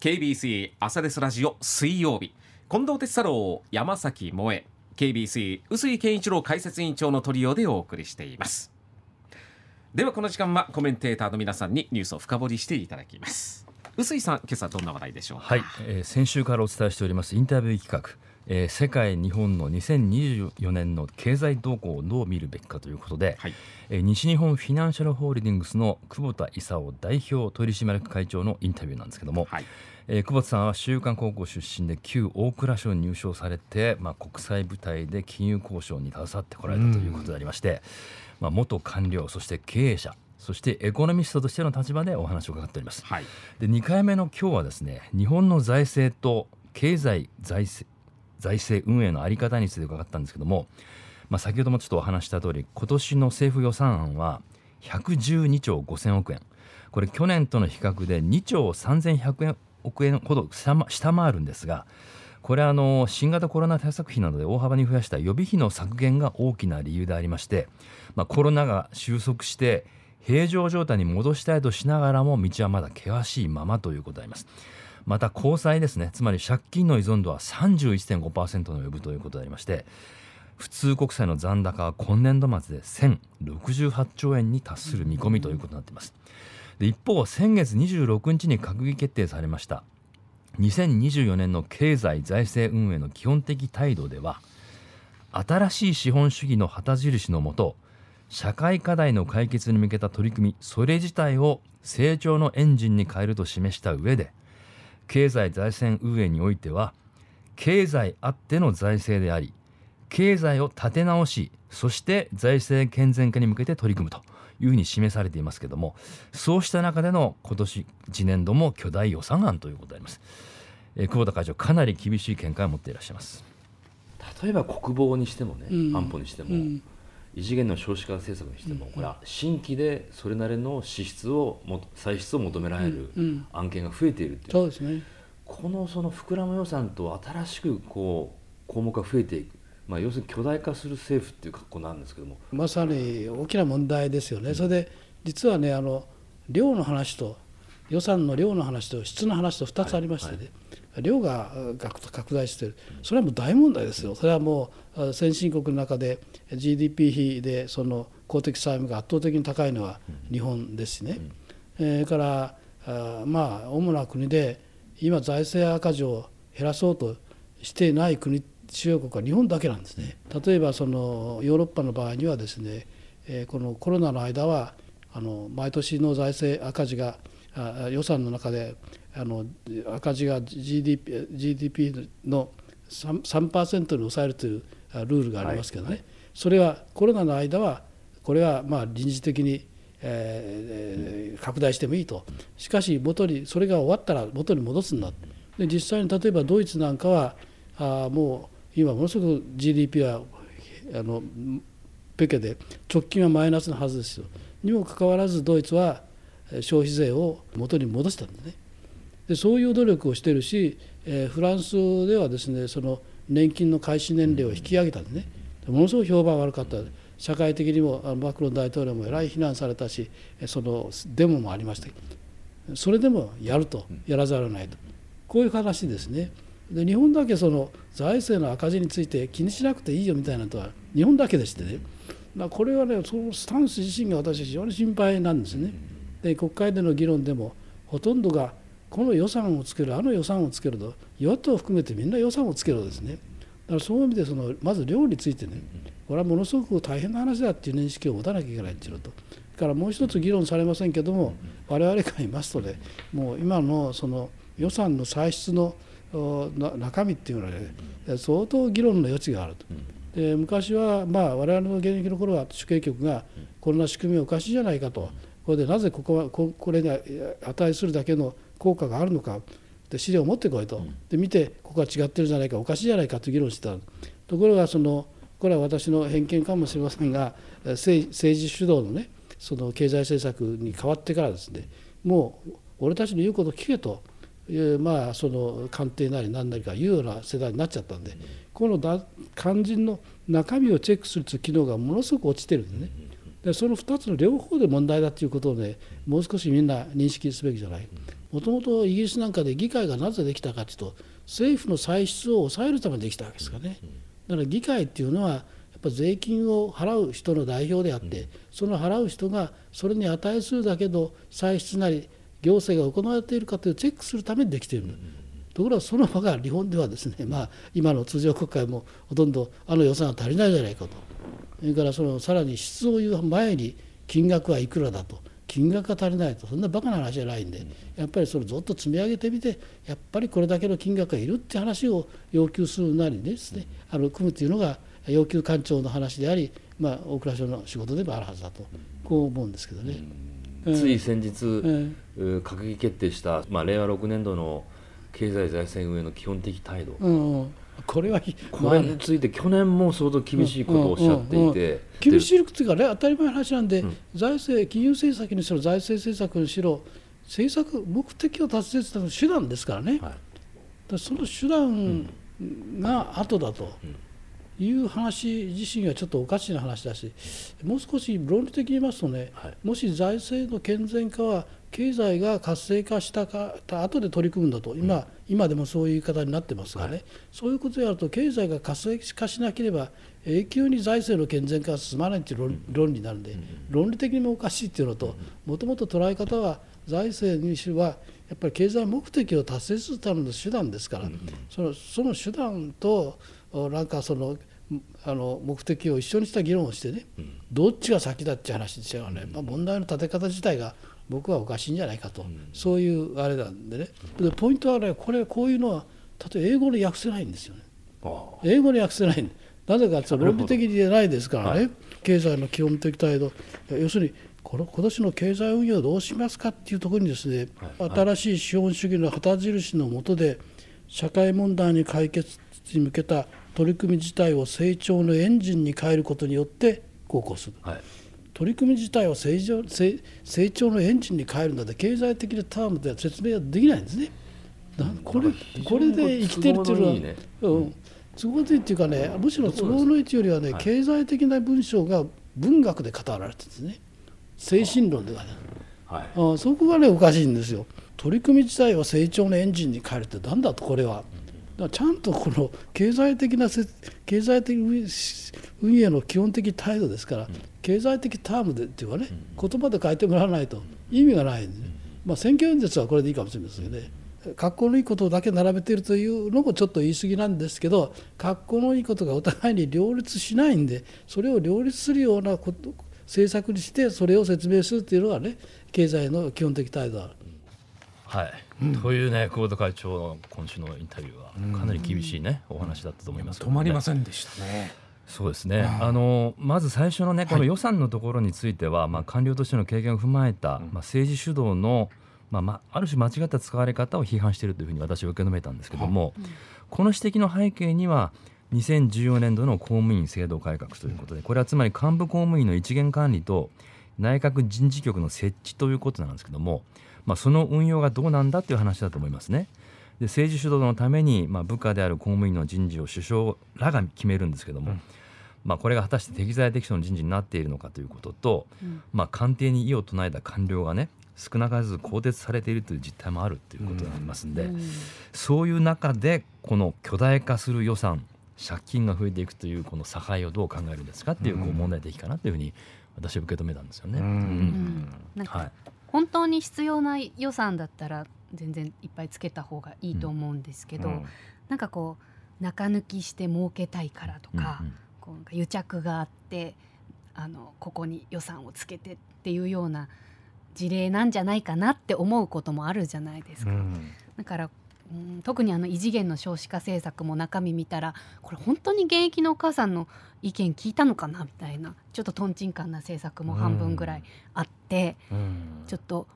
KBC 朝ですラジオ水曜日。近藤哲太郎山崎萌え KBC 臼井健一郎解説委員長のトリオでお送りしています。ではこの時間はコメンテーターの皆さんにニュースを深掘りしていただきます。臼井さん今朝どんな話題でしょうはい、えー、先週からお伝えしておりますインタビュー企画。えー、世界日本の2024年の経済動向をどう見るべきかということで、はい、えー、西日本フィナンシャルホールディングスの久保田勲代表取締役会長のインタビューなんですけども、はい、えー、久保田さんは週刊高校出身で旧大蔵省に入省されて、まあ、国際舞台で金融交渉に携わってこられたということでありまして、まあ、元官僚そして経営者そしてエコノミストとしての立場でお話を伺っております。はい、で2回目の今日はですね日本の財政と経済財政財政運営の在り方について伺ったんですけども、まあ、先ほどもちょっとお話した通り今年の政府予算案は112兆5000億円これ去年との比較で2兆3100億円ほど下回るんですがこれはあの新型コロナ対策費などで大幅に増やした予備費の削減が大きな理由でありまして、まあ、コロナが収束して平常状態に戻したいとしながらも道はまだ険しいままということであります。また交際ですね。つまり借金の依存度は31.5%に及ぶということでありまして普通国債の残高は今年度末で1068兆円に達する見込みということになっています。で一方先月26日に閣議決定されました2024年の経済財政運営の基本的態度では新しい資本主義の旗印のもと社会課題の解決に向けた取り組みそれ自体を成長のエンジンに変えると示した上で経済財政運営においては経済あっての財政であり経済を立て直しそして財政健全化に向けて取り組むというふうに示されていますけれどもそうした中での今年次年度も巨大予算案ということであります、えー、久保田会長かなり厳しい見解を持っていらっしゃいます。例えば国防にしてもね、うん、安保にしても、うん異次元の少子化政策にしても、これは新規でそれなりの支出をも歳出を求められる案件が増えているっていう,、そうですね、このその膨らむ予算と新しくこう項目が増えていく、まあ、要するに巨大化する政府っていう格好なんですけども。まさに大きな問題ですよね、それで実はねあの量の話と予算の量の話と質の話と2つありましてね、はいはい量が拡大している。それはもう大問題ですよ。それはもう先進国の中で GDP 比でその公的債務が圧倒的に高いのは日本ですしね、それからあまあ主な国で今財政赤字を減らそうとしていない国主要国は日本だけなんですね。例えばそのヨーロッパの場合にはですねこのコロナの間はあの毎年の財政赤字が予算の中であの赤字が GDP, GDP の 3%, 3に抑えるというルールがありますけどね、はい、それはコロナの間はこれはまあ臨時的に、えー、拡大してもいいと。しかし元にそれが終わったら元に戻すんだ。で実際に例えばドイツなんかはあもう今ものすごく GDP はあのペケで直近はマイナスのはずですよ。にもかかわらずドイツは消費税を元に戻したんですね。でそういう努力をしてるし、えー、フランスではですねその年金の開始年齢を引き上げたんでね。ものすごい評判悪かった。社会的にもマクロン大統領もえらい非難されたしそのデモもありました。それでもやると。やらざるをないと。こういう話ですね。で日本だけその財政の赤字について気にしなくていいよみたいなのは日本だけでしてね。これはねそのスタンス自身が私は非常に心配なんですね。で国会での議論でもほとんどがこの予算をつけるあの予算をつけると与党を含めてみんな予算をつけるですね。だからそういう意味でそのまず量についてねこれはものすごく大変な話だっていう認識を持たなきゃいけないっていうのと。それからもう一つ議論されませんけども我々から言いますとねもう今のその予算の歳出の中身っていうのはね相当議論の余地があると。で昔はまあ我々の現役の頃は主計局がこんな仕組みはおかしいじゃないかと。これでなぜここはこれに値するだけの効果があるのかで資料を持ってこいと。で見てここは違ってるじゃないかおかしいじゃないかと議論してた。ところがそのこれは私の偏見かもしれませんが政治主導のねその経済政策に変わってからですねもう俺たちの言うこと聞けと。いうまあその官邸なり何なりかいうような世代になっちゃったんでこの肝心の中身をチェックするという機能がものすごく落ちてるんでね。でその2つの両方で問題だということをねもう少しみんな認識すべきじゃないもともとイギリスなんかで議会がなぜできたかというと政府の歳出を抑えるためにできたわけですからね。だから議会っていうのはやっぱ税金を払う人の代表であって、その払う人がそれに値するだけの歳出なり行政が行われているかというチェックするためにできている。ところがその場が日本ではですね、まあ、今の通常国会もほとんどあの予算は足りないじゃないかと。それからそのさらに質を言う前に金額はいくらだと金額が足りないとそんなバカな話じゃないんでやっぱりそれずっと積み上げてみてやっぱりこれだけの金額がいるって話を要求するなりですね。あの組むというのが要求官庁の話であり、まあ、大蔵省の仕事でもあるはずだとこう思うんですけどね。つい先日、えー、閣議決定した、まあ、令和6年度の経済財政運営の基本的態度、うん、これはこれについて去年も相当厳しいことをおっしゃっていて、厳しいっていうかね当たり前の話なんで、財政金融政策にしろ財政政策にしろ政策目的を達成する手段ですからね、はい、その手段が後だと。いう話自身はちょっとおかしな話だしもう少し論理的に言いますとね、はい、もし財政の健全化は経済が活性化したかた後で取り組むんだと今うん、今でもそういう言い方になってますがね、はい、そういうことをやると経済が活性化しなければ永久に財政の健全化は進まないという論,、論理になるんで、うん、論理的にもおかしいというのともともと捉え方は財政にしはやっぱり経済目的を達成するための手段ですから、うん、そのその手段となんかそのあの目的を一緒にした議論をしてね、どっちが先だって話ですよね、まあ、問題の立て方自体が僕はおかしいんじゃないかと、そういうあれなんでね。でポイントはねこれこういうのは例えば英語で訳せないんですよね。英語で訳せないなぜかって論理的に言えないですからね、はい、経済の基本的態度。要するにこの今年の経済運用どうしますかっていうところにですね、はい、新しい資本主義の旗印のもとで社会問題に解決に向けた取り組み自体を成長のエンジンに変えることによって航行する、はい、取り組み自体を成長成成長のエンジンに変えるので経済的なタームでは説明はできないんですね。これこれで生きてるっていうのは、ね、うん、都合のいいっていうかねむしろ都合のいいというよりはね、はい、経済的な文章が文学で語られてるんですね。精神論ではね、はい、あそこがねおかしいんですよ。取り組み自体を成長のエンジンに変えるって何だとこれは。らちゃんとこの経済的な経済的運営の基本的態度ですから、経済的タームでっていうかね、言葉で書いてもらわないと意味がないんで、ね、まあ、選挙演説はこれでいいかもしれませんけどね。格好のいいことだけ並べているというのもちょっと言い過ぎなんですけど格好のいいことがお互いに両立しないんでそれを両立するようなこと政策にしてそれを説明するっていうのがね経済の基本的態度だ。はいというね久保田会長の今週のインタビューはかなり厳しいね、お話だったと思います、ね、止まりませんでしたね。そうですね、あのまず最初のねこの予算のところについては、はい、まあ、官僚としての経験を踏まえた、まあ、政治主導の、まあまあ、ある種間違った使われ方を批判しているというふうに私は受け止めたんですけども、はい、この指摘の背景には2014年度の公務員制度改革ということでこれはつまり幹部公務員の一元管理と内閣人事局の設置ということなんですけどもまあ、その運用がどうなんだという話だと思いますね。で政治主導のために、まあ、部下である公務員の人事を首相らが決めるんですけども、うん、まあ、これが果たして適材適所の人事になっているのかということと、うん、まあ、官邸に異を唱えた官僚がね少なからず更迭されているという実態もあるということになりますんで、うん、そういう中でこの巨大化する予算借金が増えていくというこの境をどう考えるんですかっていうこう問題的かなというふうに私は受け止めたんですよね。はい本当に必要な予算だったら全然いっぱいつけた方がいいと思うんですけど、うん、なんかこう中抜きして儲けたいからとか、うんうん、こう癒着があってあのここに予算をつけてっていうような事例なんじゃないかなって思うこともあるじゃないですか。うん、だからうん特にあの異次元の少子化政策も中身見たらこれ本当に現役のお母さんの意見聞いたのかなみたいなちょっととんちんかんな政策も半分ぐらいあっちょっと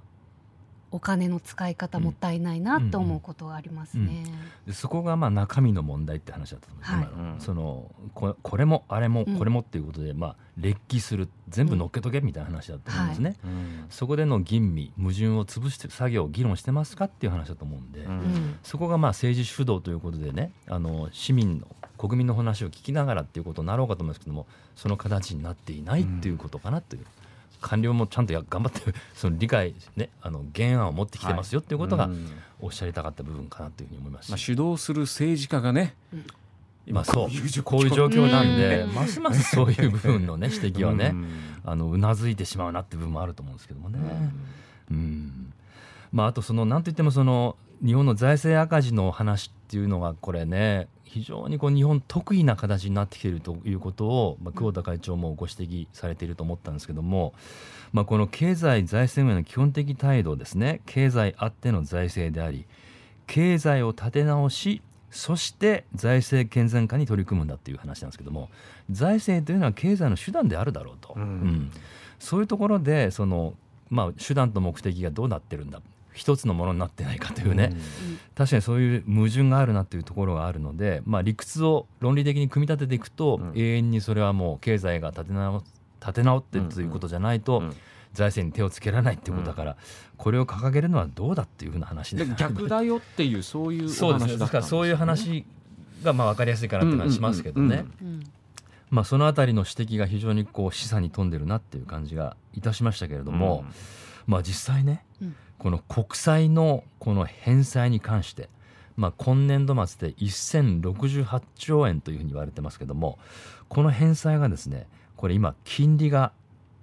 お金の使い方もったいないなと思うことがありますね。でそこがまあ中身の問題って話だったと思い。ます、はい、そのここれもあれもこれもっていうことで、まあ劣気する全部乗っけとけみたいな話だと思うんですね、はい。そこでの吟味矛盾を潰して作業を議論してますかっていう話だと思うんで、うん、そこがまあ政治主導ということでねあの市民の国民の話を聞きながらっていうことになろうかと思いますけどもその形になっていないっていうことかなという。官僚もちゃんとや頑張ってその理解、ね、あの原案を持ってきてますよっていうことがおっしゃりたかった部分かなというふうに思いますまあ、主導する政治家がね、まあ、そう。こういう状況なんで、ますますそういう部分のね指摘はね、あのうなずいてしまうなっていう部分もあると思うんですけどもね。うん。まあ、あとその何といってもその日本の財政赤字の話っていうのがこれね非常にこう日本得意な形になってきているということを、まあ、久保田会長もご指摘されていると思ったんですけども、まあ、この経済財政面の基本的態度ですね経済あっての財政であり経済を立て直しそして財政健全化に取り組むんだっていう話なんですけども財政というのは経済の手段であるだろうと、うん、うん、そういうところでその、まあ、手段と目的がどうなってるんだ一つのものになってないかというね、うん、確かにそういう矛盾があるなというところがあるので、まあ、理屈を論理的に組み立てていくと、うん、永遠にそれはもう経済が立て直立て直ってということじゃないと、うん。財政に手をつけられないっていうことだから、これを掲げるのはどうだっていうふうな話で。逆だよっていうそういうそうです。ねだからそういう話がまあ分かりやすいかなって感じしますけどね。まあ、そのあたりの指摘が非常にこう示唆に富んでるなっていう感じがいたしましたけれども、まあ、実際ね、この国債のこの返済に関して、まあ、今年度末で1068兆円というふうに言われてますけどもこの返済がですねこれ今金利が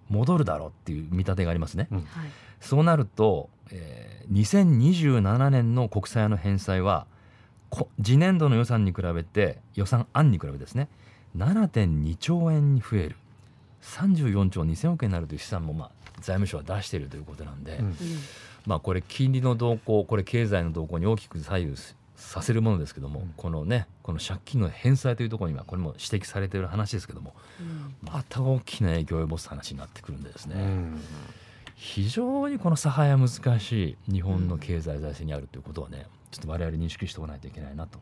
戻るだろうっていう見立てがありますね。うん、そうなると、えー、2027年の国債の返済は次年度の予算に比べて予算案に比べですね7.2兆円に増える。34兆2000億円になるという試算もまあ財務省は出しているということなんで、うん、まあこれ金利の動向これ経済の動向に大きく左右させるものですけども、うん、このねこの借金の返済というところにはこれも指摘されている話ですけども、うん、また大きな影響を及ぼす話になってくるんでですね、うん、非常にこの差配は難しい日本の経済財政にあるということはねちょっと我々認識しておかないといけないなと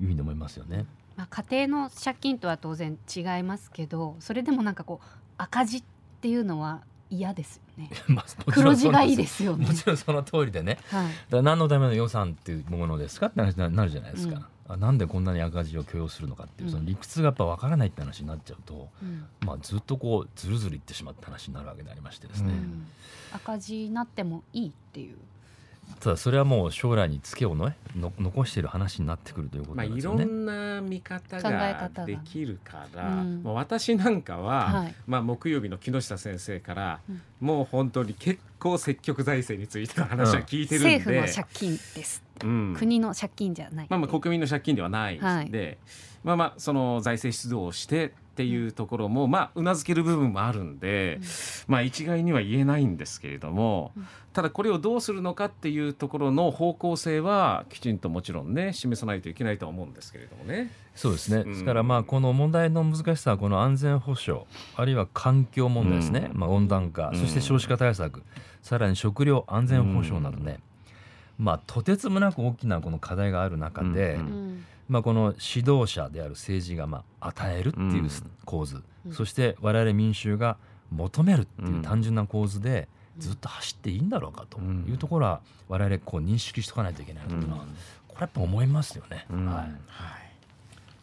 いうふうに思いますよね。まあ、家庭の借金とは当然違いますけどそれでもなんかこう赤字っていうのは嫌ですよね。まあ、黒字がいいですよね。もちろんその通りでね。はい、だ何のための予算っていうものですかって話になるじゃないですか。うん、なんでこんなに赤字を許容するのかっていう、その理屈がやっぱ分からないって話になっちゃうと、うん、まあずっとこうずるずるいってしまった話になるわけでありましてですね。うん、赤字になってもいいっていう。ただそれはもう将来にツケをねの残している話になってくるということなんですよね。まあ、いろんな見方ができるから、うん、もう私なんかは、はい、まあ、木曜日の木下先生から、うん、もう本当に結構積極財政についての話は聞いてるんで、うん、政府の借金です、うん、国の借金じゃない、まあ、まあ国民の借金ではない。で、はい、まあまあその財政出動をしてっていうところも、まあ、うなずける部分もあるんで、まあ、一概には言えないんですけれども、ただこれをどうするのかっていうところの方向性はきちんともちろんね示さないといけないと思うんですけれどもね。そうですね、ですからまあこの問題の難しさはこの安全保障あるいは環境問題ですね、まあ、温暖化、そして少子化対策さらに食料安全保障などね、まあ、とてつもなく大きなこの課題がある中で、まあ、この指導者である政治がまあ与えるっていう構図、うん、そして我々民衆が求めるっていう単純な構図でずっと走っていいん。だろうかというところは我々こう認識しておかないといけないなというのは、これやっぱ思いますよね。はい、はい